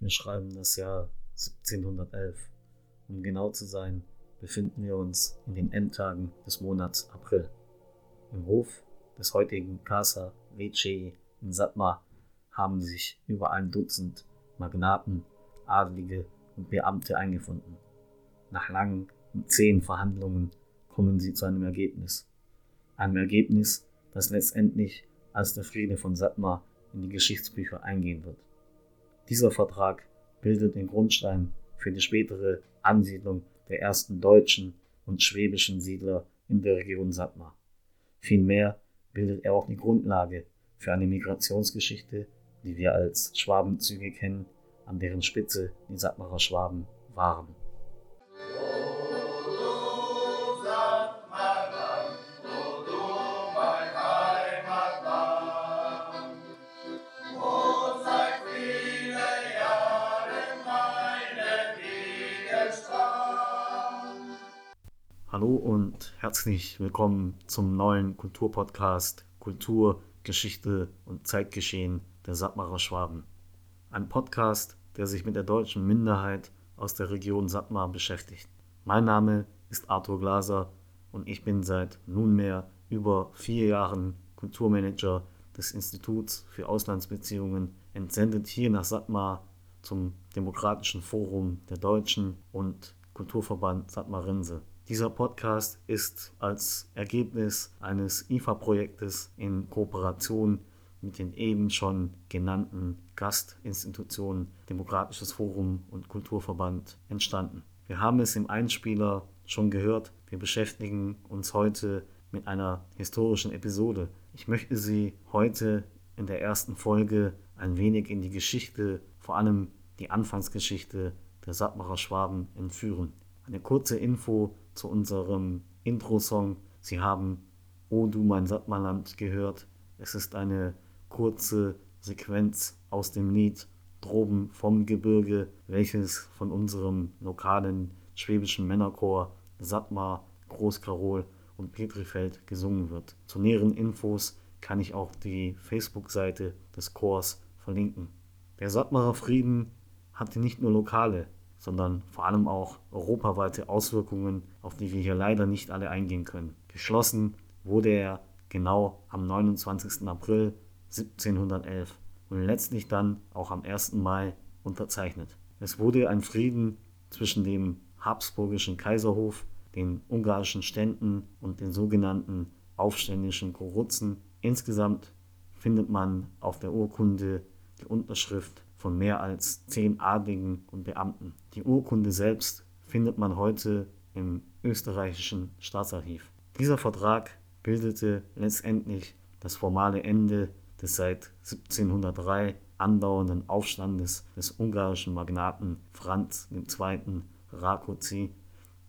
Wir schreiben das Jahr 1711. Um genau zu sein, befinden wir uns in den Endtagen des Monats April. Im Hof des heutigen Casa Vece in Satmar haben sich über ein Dutzend Magnaten, Adlige und Beamte eingefunden. Nach langen und zähen Verhandlungen kommen sie zu einem Ergebnis. Einem Ergebnis, das letztendlich als der Friede von Satmar in die Geschichtsbücher eingehen wird. Dieser Vertrag bildet den Grundstein für die spätere Ansiedlung der ersten deutschen und schwäbischen Siedler in der Region Satmar. Vielmehr bildet er auch die Grundlage für eine Migrationsgeschichte, die wir als Schwabenzüge kennen, an deren Spitze die Satmarer Schwaben waren. Hallo und herzlich willkommen zum neuen Kulturpodcast Kultur, Geschichte und Zeitgeschehen der Sattmarer Schwaben. Ein Podcast, der sich mit der deutschen Minderheit aus der Region Sattmar beschäftigt. Mein Name ist Arthur Glaser und ich bin seit nunmehr über vier Jahren Kulturmanager des Instituts für Auslandsbeziehungen, entsendet hier nach Sattmar zum Demokratischen Forum der Deutschen und Kulturverband Sattmarinse. Dieser Podcast ist als Ergebnis eines IFA-Projektes in Kooperation mit den eben schon genannten Gastinstitutionen Demokratisches Forum und Kulturverband entstanden. Wir haben es im Einspieler schon gehört, wir beschäftigen uns heute mit einer historischen Episode. Ich möchte Sie heute in der ersten Folge ein wenig in die Geschichte, vor allem die Anfangsgeschichte der Sattmacher Schwaben entführen. Eine kurze Info zu unserem Intro-Song. Sie haben O du mein Sattmarland gehört. Es ist eine kurze Sequenz aus dem Lied Droben vom Gebirge, welches von unserem lokalen schwäbischen Männerchor Sattmar, Großkarol und Petrifeld gesungen wird. Zu näheren Infos kann ich auch die Facebook-Seite des Chors verlinken. Der Sattmarer Frieden hatte nicht nur lokale, sondern vor allem auch europaweite Auswirkungen, auf die wir hier leider nicht alle eingehen können. Geschlossen wurde er genau am 29. April 1711 und letztlich dann auch am 1. Mai unterzeichnet. Es wurde ein Frieden zwischen dem habsburgischen Kaiserhof, den ungarischen Ständen und den sogenannten aufständischen Korutzen. Insgesamt findet man auf der Urkunde die Unterschrift von mehr als zehn Adligen und Beamten. Die Urkunde selbst findet man heute im österreichischen Staatsarchiv. Dieser Vertrag bildete letztendlich das formale Ende des seit 1703 andauernden Aufstandes des ungarischen Magnaten Franz II. Rákóczi,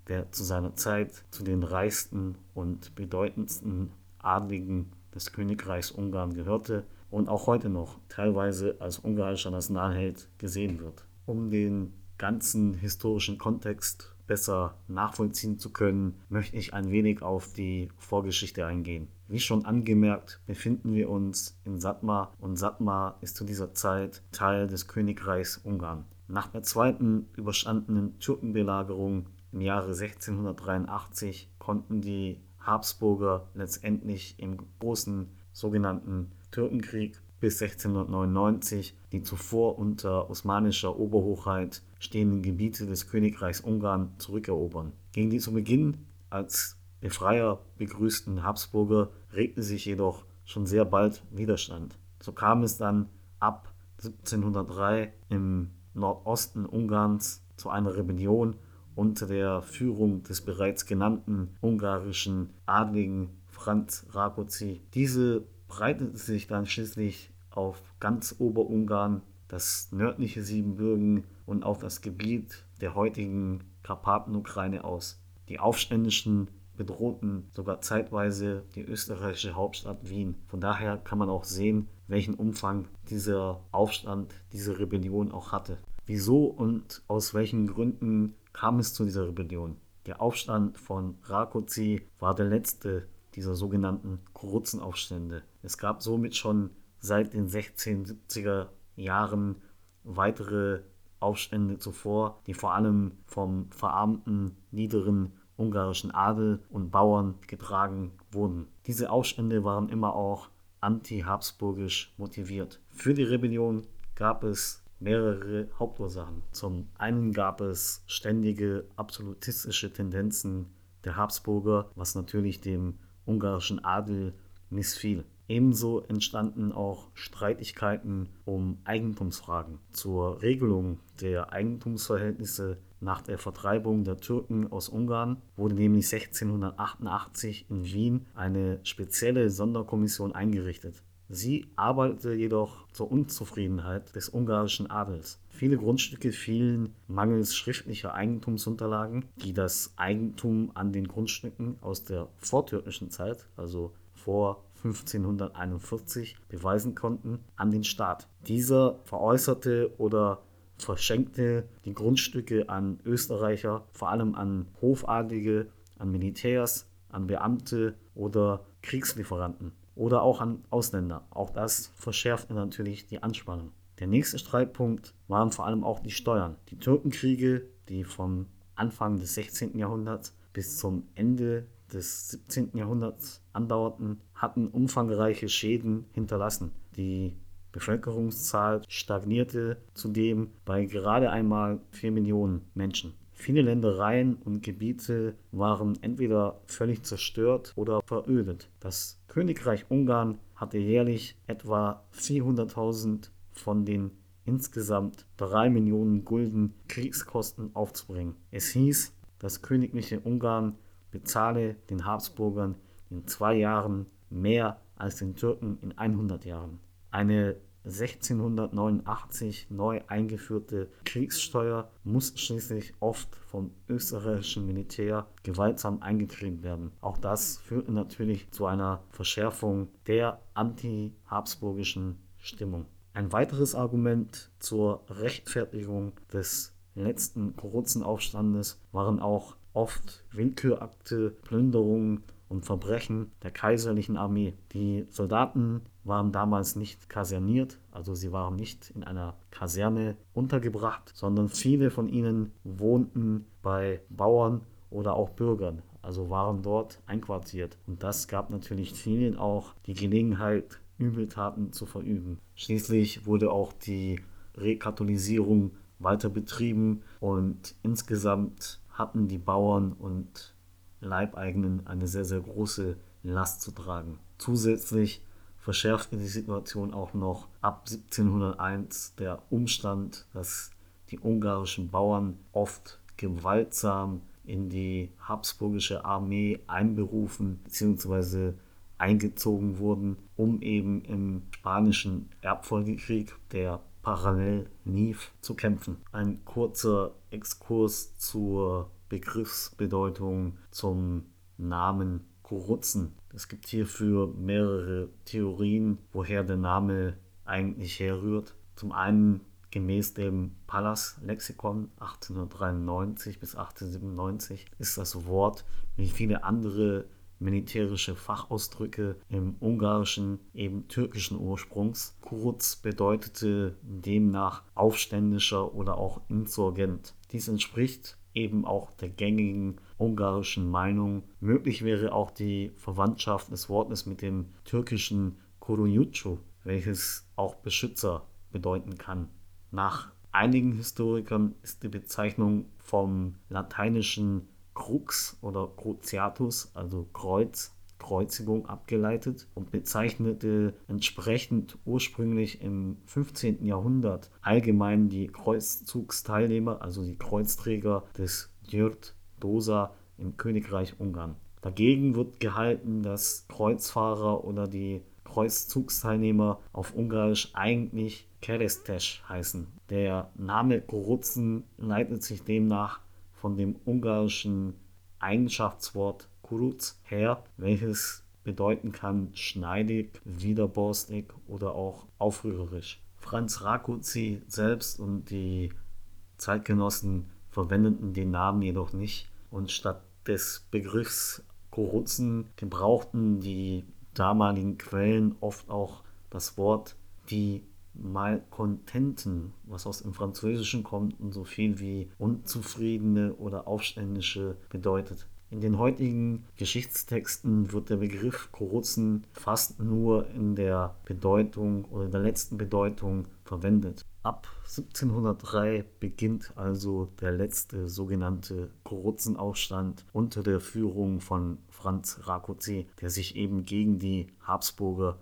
der zu seiner Zeit zu den reichsten und bedeutendsten Adligen des Königreichs Ungarn gehörte und auch heute noch teilweise als ungarischer Nationalheld gesehen wird. Um den ganzen historischen Kontext besser nachvollziehen zu können, möchte ich ein wenig auf die Vorgeschichte eingehen. Wie schon angemerkt, befinden wir uns in Satmar und Satmar ist zu dieser Zeit Teil des Königreichs Ungarn. Nach der zweiten überstandenen Türkenbelagerung im Jahre 1683 konnten die Habsburger letztendlich im großen sogenannten Türkenkrieg bis 1699 die zuvor unter osmanischer Oberhochheit stehenden Gebiete des Königreichs Ungarn zurückerobern. Gegen die zu Beginn als Befreier begrüßten Habsburger regte sich jedoch schon sehr bald Widerstand. So kam es dann ab 1703 im Nordosten Ungarns zu einer Rebellion unter der Führung des bereits genannten ungarischen Adligen Franz Rákóczi. Diese breitete sich dann schließlich auf ganz Oberungarn, das nördliche Siebenbürgen und auf das Gebiet der heutigen Karpatenukraine aus. Die Aufständischen bedrohten sogar zeitweise die österreichische Hauptstadt Wien. Von daher kann man auch sehen, welchen Umfang dieser Aufstand, diese Rebellion auch hatte. Wieso und aus welchen Gründen kam es zu dieser Rebellion? Der Aufstand von Rákóczi war der letzte dieser sogenannten Kurutzenaufstände. Es gab somit schon seit den 1670er Jahren weitere Aufstände zuvor, die vor allem vom verarmten, niederen ungarischen Adel und Bauern getragen wurden. Diese Aufstände waren immer auch anti-habsburgisch motiviert. Für die Rebellion gab es mehrere Hauptursachen. Zum einen gab es ständige absolutistische Tendenzen der Habsburger, was natürlich dem ungarischen Adel missfiel. Ebenso entstanden auch Streitigkeiten um Eigentumsfragen. Zur Regelung der Eigentumsverhältnisse nach der Vertreibung der Türken aus Ungarn wurde nämlich 1688 in Wien eine spezielle Sonderkommission eingerichtet. Sie arbeitete jedoch zur Unzufriedenheit des ungarischen Adels. Viele Grundstücke fielen mangels schriftlicher Eigentumsunterlagen, die das Eigentum an den Grundstücken aus der vortürkischen Zeit, also vor 1541, beweisen konnten, an den Staat. Dieser veräußerte oder verschenkte die Grundstücke an Österreicher, vor allem an Hofadlige, an Militärs, an Beamte oder Kriegslieferanten oder auch an Ausländer. Auch das verschärfte natürlich die Anspannung. Der nächste Streitpunkt waren vor allem auch die Steuern. Die Türkenkriege, die vom Anfang des 16. Jahrhunderts bis zum Ende des 17. Jahrhunderts andauerten, hatten umfangreiche Schäden hinterlassen. Die Bevölkerungszahl stagnierte zudem bei gerade einmal 4 Millionen Menschen. Viele Ländereien und Gebiete waren entweder völlig zerstört oder verödet. Das Königreich Ungarn hatte jährlich etwa 400.000 von den insgesamt 3 Millionen Gulden Kriegskosten aufzubringen. Es hieß, das königliche Ungarn bezahle den Habsburgern in zwei Jahren mehr als den Türken in 100 Jahren. Eine 1689 neu eingeführte Kriegssteuer muss schließlich oft vom österreichischen Militär gewaltsam eingetrieben werden. Auch das führte natürlich zu einer Verschärfung der anti-habsburgischen Stimmung. Ein weiteres Argument zur Rechtfertigung des letzten Korruptionaufstandes waren auch oft Willkürakte, Plünderungen und Verbrechen der kaiserlichen Armee. Die Soldaten waren damals nicht kaserniert, also sie waren nicht in einer Kaserne untergebracht, sondern viele von ihnen wohnten bei Bauern oder auch Bürgern, also waren dort einquartiert. Und das gab natürlich vielen auch die Gelegenheit, Übeltaten zu verüben. Schließlich wurde auch die Rekatholisierung weiter betrieben und insgesamt hatten die Bauern und Leibeigenen eine sehr, sehr große Last zu tragen. Zusätzlich verschärfte die Situation auch noch ab 1701 der Umstand, dass die ungarischen Bauern oft gewaltsam in die habsburgische Armee einberufen bzw. eingezogen wurden, um eben im spanischen Erbfolgekrieg, der parallel lief, zu kämpfen. Ein kurzer Exkurs zur Begriffsbedeutung zum Namen Kurutzen. Es gibt hierfür mehrere Theorien, woher der Name eigentlich herrührt. Zum einen gemäß dem Pallas-Lexikon 1893 bis 1897 ist das Wort wie viele andere militärische Fachausdrücke im Ungarischen eben türkischen Ursprungs. Kuruz bedeutete demnach Aufständischer oder auch Insurgent. Dies entspricht eben auch der gängigen ungarischen Meinung. Möglich wäre auch die Verwandtschaft des Wortes mit dem türkischen Koruyucu, welches auch Beschützer bedeuten kann. Nach einigen Historikern ist die Bezeichnung vom lateinischen Crux oder Cruciatus, also Kreuz, Kreuzigung abgeleitet und bezeichnete entsprechend ursprünglich im 15. Jahrhundert allgemein die Kreuzzugsteilnehmer, also die Kreuzträger des Gyrt Dosa im Königreich Ungarn. Dagegen wird gehalten, dass Kreuzfahrer oder die Kreuzzugsteilnehmer auf Ungarisch eigentlich Keresztes heißen. Der Name Korutzen leitet sich demnach von dem ungarischen Eigenschaftswort Kuruz her, welches bedeuten kann schneidig, widerborstig oder auch aufrührerisch. Franz Rakuzi selbst und die Zeitgenossen verwendeten den Namen jedoch nicht und statt des Begriffs Korutzen gebrauchten die damaligen Quellen oft auch das Wort die Malkontenten, was aus dem Französischen kommt und so viel wie Unzufriedene oder Aufständische bedeutet. In den heutigen Geschichtstexten wird der Begriff Kuruzen fast nur in der Bedeutung oder in der letzten Bedeutung verwendet. Ab 1703 beginnt also der letzte sogenannte Kuruzenaufstand unter der Führung von Franz Rákóczi, der sich eben gegen die Habsburger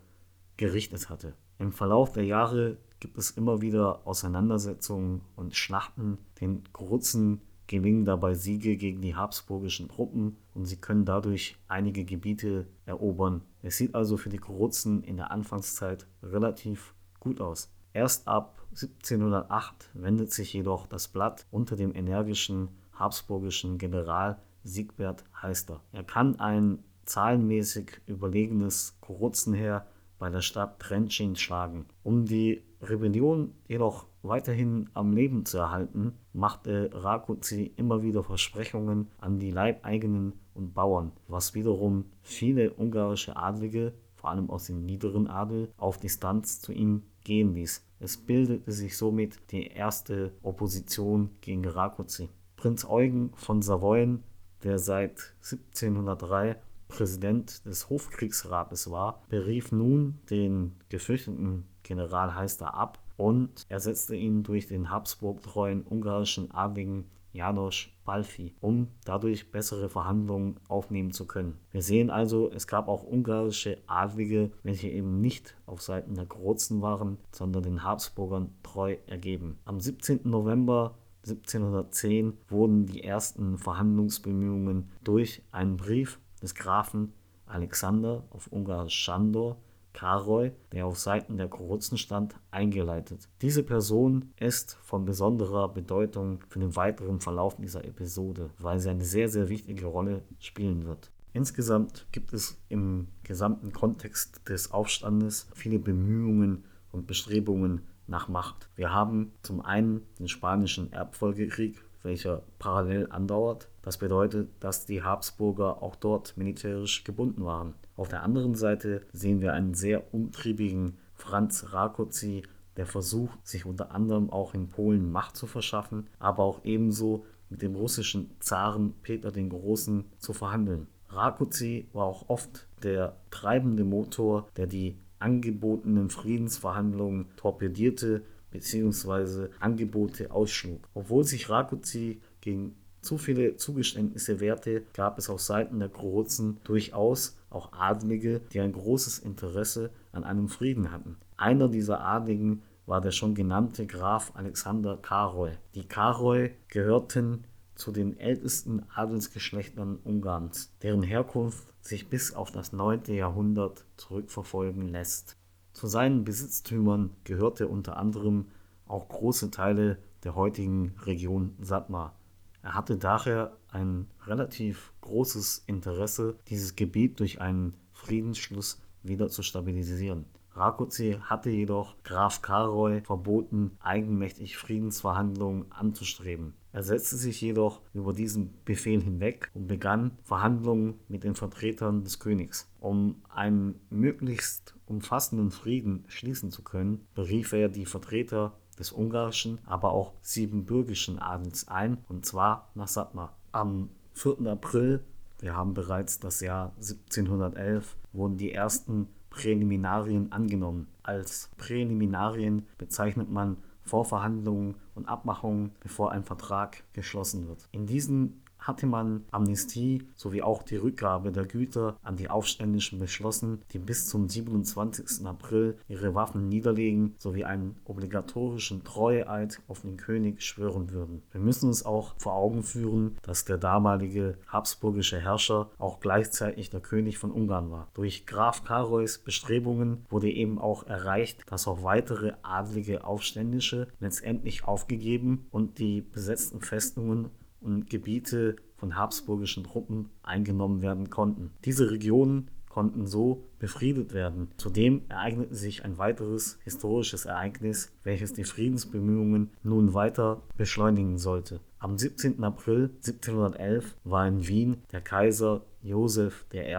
gerichtet hatte. Im Verlauf der Jahre gibt es immer wieder Auseinandersetzungen und Schlachten. Den Kuruzen gelingen dabei Siege gegen die habsburgischen Truppen und sie können dadurch einige Gebiete erobern. Es sieht also für die Kuruzen in der Anfangszeit relativ gut aus. Erst ab 1708 wendet sich jedoch das Blatt unter dem energischen habsburgischen General Siegbert Heister. Er kann ein zahlenmäßig überlegenes Kuruzenheer bei der Stadt Trenčín schlagen. Um die Rebellion jedoch weiterhin am Leben zu erhalten, machte Rákóczi immer wieder Versprechungen an die Leibeigenen und Bauern, was wiederum viele ungarische Adlige, vor allem aus dem niederen Adel, auf Distanz zu ihm gehen ließ. Es bildete sich somit die erste Opposition gegen Rákóczi. Prinz Eugen von Savoyen, der seit 1703 Präsident des Hofkriegsrates war, berief nun den gefürchteten General Heister ab und ersetzte ihn durch den Habsburg-treuen ungarischen Adligen János Balfi, um dadurch bessere Verhandlungen aufnehmen zu können. Wir sehen also, es gab auch ungarische Adlige, welche eben nicht auf Seiten der Grozen waren, sondern den Habsburgern treu ergeben. Am 17. November 1710 wurden die ersten Verhandlungsbemühungen durch einen Brief des Grafen Alexander auf Ungarisch Sándor Karoy, der auf Seiten der Kuruzen stand, eingeleitet. Diese Person ist von besonderer Bedeutung für den weiteren Verlauf dieser Episode, weil sie eine sehr, sehr wichtige Rolle spielen wird. Insgesamt gibt es im gesamten Kontext des Aufstandes viele Bemühungen und Bestrebungen nach Macht. Wir haben zum einen den spanischen Erbfolgekrieg welcher parallel andauert. Das bedeutet, dass die Habsburger auch dort militärisch gebunden waren. Auf der anderen Seite sehen wir einen sehr umtriebigen Franz Rákóczi, der versucht, sich unter anderem auch in Polen Macht zu verschaffen, aber auch ebenso mit dem russischen Zaren Peter den Großen zu verhandeln. Rákóczi war auch oft der treibende Motor, der die angebotenen Friedensverhandlungen torpedierte bzw. Angebote ausschlug. Obwohl sich Rákóczi gegen zu viele Zugeständnisse wehrte, gab es auf Seiten der Kroaten durchaus auch Adlige, die ein großes Interesse an einem Frieden hatten. Einer dieser Adligen war der schon genannte Graf Alexander Karoy. Die Karoy gehörten zu den ältesten Adelsgeschlechtern Ungarns, deren Herkunft sich bis auf das 9. Jahrhundert zurückverfolgen lässt. Zu seinen Besitztümern gehörte unter anderem auch große Teile der heutigen Region Satmar. Er hatte daher ein relativ großes Interesse, dieses Gebiet durch einen Friedensschluss wieder zu stabilisieren. Rákóczi hatte jedoch Graf Karoy verboten, eigenmächtig Friedensverhandlungen anzustreben. Er setzte sich jedoch über diesen Befehl hinweg und begann Verhandlungen mit den Vertretern des Königs. Um einen möglichst umfassenden Frieden schließen zu können, berief er die Vertreter des ungarischen, aber auch siebenbürgischen Adels ein, und zwar nach Satmar. Am 4. April, wir haben bereits das Jahr 1711, wurden die ersten Präliminarien angenommen. Als Präliminarien bezeichnet man Vorverhandlungen und Abmachungen, bevor ein Vertrag geschlossen wird. In diesen hatte man Amnestie sowie auch die Rückgabe der Güter an die Aufständischen beschlossen, die bis zum 27. April ihre Waffen niederlegen sowie einen obligatorischen Treueeid auf den König schwören würden. Wir müssen uns auch vor Augen führen, dass der damalige habsburgische Herrscher auch gleichzeitig der König von Ungarn war. Durch Graf Karoys Bestrebungen wurde eben auch erreicht, dass auch weitere adlige Aufständische letztendlich aufgegeben und die besetzten Festungen und Gebiete von habsburgischen Truppen eingenommen werden konnten. Diese Regionen konnten so befriedet werden. Zudem ereignete sich ein weiteres historisches Ereignis, welches die Friedensbemühungen nun weiter beschleunigen sollte. Am 17. April 1711 war in Wien der Kaiser Joseph I.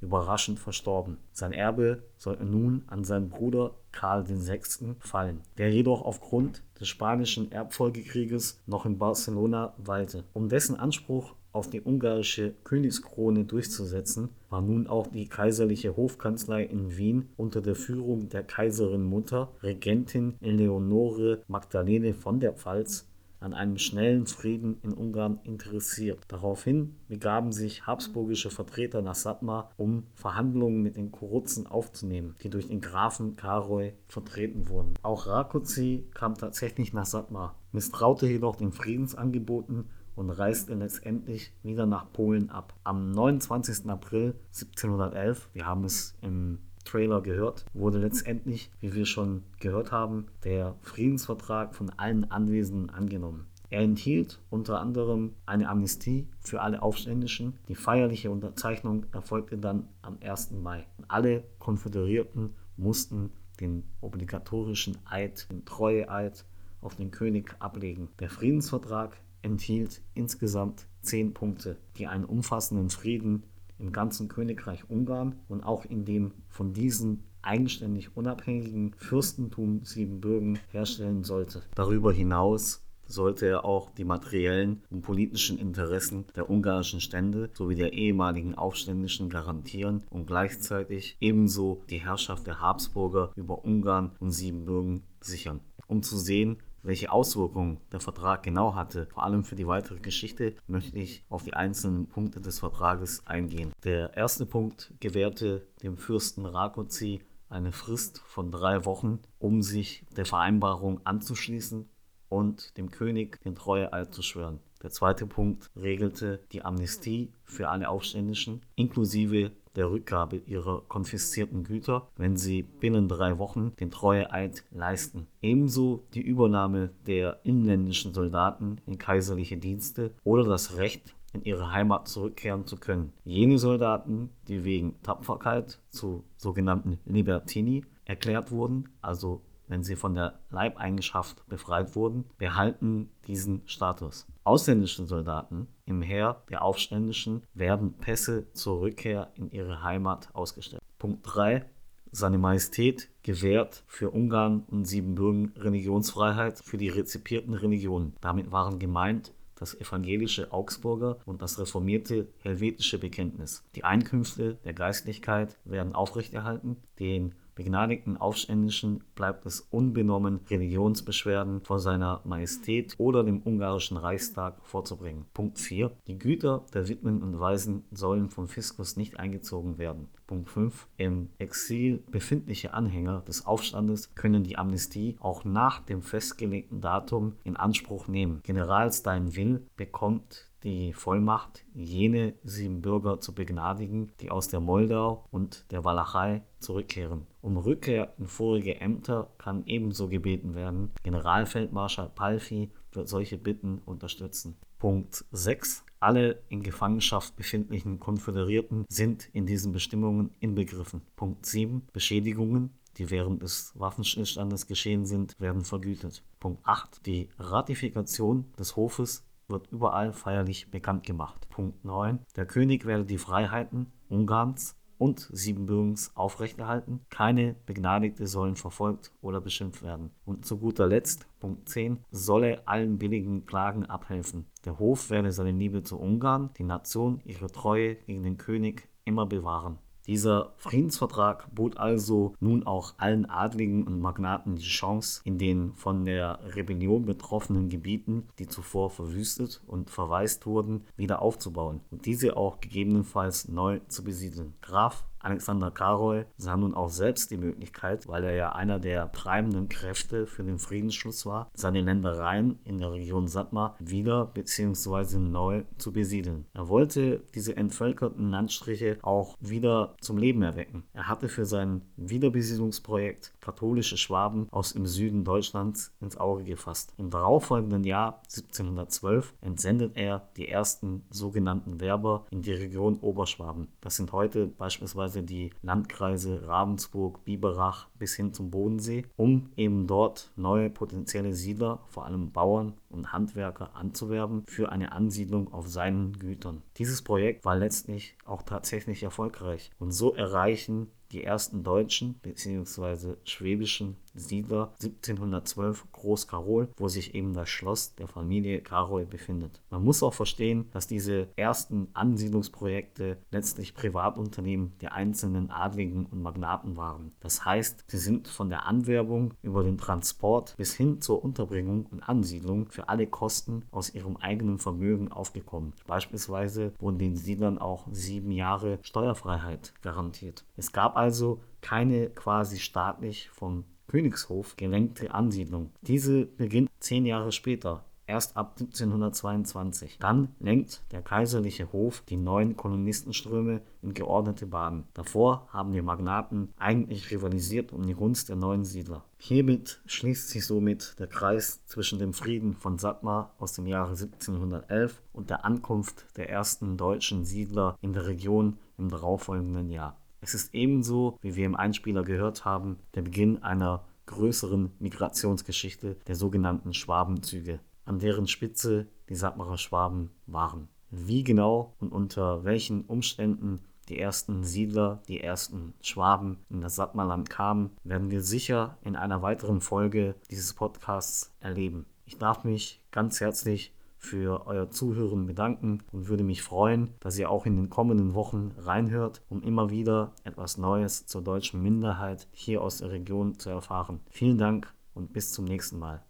überraschend verstorben. Sein Erbe sollte nun an seinen Bruder Karl VI. fallen, der jedoch aufgrund des Spanischen Erbfolgekrieges noch in Barcelona weilte. Um dessen Anspruch auf die ungarische Königskrone durchzusetzen, war nun auch die kaiserliche Hofkanzlei in Wien unter der Führung der Kaiserin Mutter, Regentin Eleonore Magdalene von der Pfalz, an einem schnellen Frieden in Ungarn interessiert. Daraufhin begaben sich habsburgische Vertreter nach Satmar, um Verhandlungen mit den Kuruzen aufzunehmen, die durch den Grafen Karoy vertreten wurden. Auch Rákóczi kam tatsächlich nach Satmar, misstraute jedoch den Friedensangeboten und reiste letztendlich wieder nach Polen ab. Am 29. April 1711, wir haben es im Trailer gehört, wurde letztendlich, wie wir schon gehört haben, der Friedensvertrag von allen Anwesenden angenommen. Er enthielt unter anderem eine Amnestie für alle Aufständischen. Die feierliche Unterzeichnung erfolgte dann am 1. Mai. Alle Konföderierten mussten den obligatorischen Eid, den Treueeid auf den König ablegen. Der Friedensvertrag enthielt insgesamt zehn Punkte, die einen umfassenden Frieden im ganzen Königreich Ungarn und auch in dem von diesen eigenständig unabhängigen Fürstentum Siebenbürgen herstellen sollte. Darüber hinaus sollte er auch die materiellen und politischen Interessen der ungarischen Stände sowie der ehemaligen Aufständischen garantieren und gleichzeitig ebenso die Herrschaft der Habsburger über Ungarn und Siebenbürgen sichern. Um zu sehen, welche Auswirkungen der Vertrag genau hatte, vor allem für die weitere Geschichte, möchte ich auf die einzelnen Punkte des Vertrages eingehen. Der erste Punkt gewährte dem Fürsten Rákóczi eine Frist von drei Wochen, um sich der Vereinbarung anzuschließen und dem König den Treueeid zu schwören. Der zweite Punkt regelte die Amnestie für alle Aufständischen, inklusive der Rückgabe ihrer konfiszierten Güter, wenn sie binnen drei Wochen den Treueeid leisten. Ebenso die Übernahme der inländischen Soldaten in kaiserliche Dienste oder das Recht, in ihre Heimat zurückkehren zu können. Jene Soldaten, die wegen Tapferkeit zu sogenannten Libertini erklärt wurden, also wenn sie von der Leibeigenschaft befreit wurden, behalten diesen Status. Ausländische Soldaten im Heer der Aufständischen werden Pässe zur Rückkehr in ihre Heimat ausgestellt. Punkt 3. Seine Majestät gewährt für Ungarn und Siebenbürgen Religionsfreiheit für die rezipierten Religionen. Damit waren gemeint das evangelische Augsburger und das reformierte helvetische Bekenntnis. Die Einkünfte der Geistlichkeit werden aufrechterhalten, den begnadigten Aufständischen bleibt es unbenommen, Religionsbeschwerden vor seiner Majestät oder dem ungarischen Reichstag vorzubringen. Punkt 4. Die Güter der Witwen und Waisen sollen vom Fiskus nicht eingezogen werden. Punkt 5. Im Exil befindliche Anhänger des Aufstandes können die Amnestie auch nach dem festgelegten Datum in Anspruch nehmen. General Steinwill bekommt die Vollmacht, jene sieben Bürger zu begnadigen, die aus der Moldau und der Walachei zurückkehren. Um Rückkehr in vorige Ämter kann ebenso gebeten werden. Generalfeldmarschall Palfi wird solche Bitten unterstützen. Punkt 6. Alle in Gefangenschaft befindlichen Konföderierten sind in diesen Bestimmungen inbegriffen. Punkt 7. Beschädigungen die während des Waffenstillstandes geschehen sind, werden vergütet. Punkt 8. Die Ratifikation des Hofes wird überall feierlich bekannt gemacht. Punkt 9. Der König werde die Freiheiten Ungarns und Siebenbürgens aufrechterhalten. Keine Begnadigte sollen verfolgt oder beschimpft werden. Und zu guter Letzt, Punkt 10, solle allen billigen Klagen abhelfen. Der Hof werde seine Liebe zu Ungarn, die Nation ihre Treue gegen den König immer bewahren. Dieser Friedensvertrag bot also nun auch allen Adligen und Magnaten die Chance, in den von der Rebellion betroffenen Gebieten, die zuvor verwüstet und verwaist wurden, wieder aufzubauen und diese auch gegebenenfalls neu zu besiedeln. Graf Alexander Karol sah nun auch selbst die Möglichkeit, weil er ja einer der treibenden Kräfte für den Friedensschluss war, seine Ländereien in der Region Satmar wieder bzw. neu zu besiedeln. Er wollte diese entvölkerten Landstriche auch wieder zum Leben erwecken. Er hatte für sein Wiederbesiedlungsprojekt katholische Schwaben aus dem Süden Deutschlands ins Auge gefasst. Im darauffolgenden Jahr 1712 entsendet er die ersten sogenannten Werber in die Region Oberschwaben. Das sind heute beispielsweise beziehungsweise die Landkreise Ravensburg, Biberach bis hin zum Bodensee, um eben dort neue potenzielle Siedler, vor allem Bauern und Handwerker anzuwerben für eine Ansiedlung auf seinen Gütern. Dieses Projekt war letztlich auch tatsächlich erfolgreich und so erreichen die ersten deutschen bzw. schwäbischen Siedler 1712 Groß Karol, wo sich eben das Schloss der Familie Karol befindet. Man muss auch verstehen, dass diese ersten Ansiedlungsprojekte letztlich Privatunternehmen der einzelnen Adligen und Magnaten waren. Das heißt, sie sind von der Anwerbung über den Transport bis hin zur Unterbringung und Ansiedlung für alle Kosten aus ihrem eigenen Vermögen aufgekommen. Beispielsweise wurden den Siedlern auch sieben Jahre Steuerfreiheit garantiert. Es gab also keine quasi staatlich vom Königshof gelenkte Ansiedlung. Diese beginnt zehn Jahre später, erst ab 1722. Dann lenkt der kaiserliche Hof die neuen Kolonistenströme in geordnete Bahnen. Davor haben die Magnaten eigentlich rivalisiert um die Gunst der neuen Siedler. Hiermit schließt sich somit der Kreis zwischen dem Frieden von Satmar aus dem Jahre 1711 und der Ankunft der ersten deutschen Siedler in der Region im darauffolgenden Jahr. Es ist ebenso, wie wir im Einspieler gehört haben, der Beginn einer größeren Migrationsgeschichte der sogenannten Schwabenzüge, an deren Spitze die Sattmarer Schwaben waren. Wie genau und unter welchen Umständen die ersten Siedler, die ersten Schwaben in das Sattmarland kamen, werden wir sicher in einer weiteren Folge dieses Podcasts erleben. Ich darf mich ganz herzlich für euer Zuhören bedanken und würde mich freuen, dass ihr auch in den kommenden Wochen reinhört, um immer wieder etwas Neues zur deutschen Minderheit hier aus der Region zu erfahren. Vielen Dank und bis zum nächsten Mal.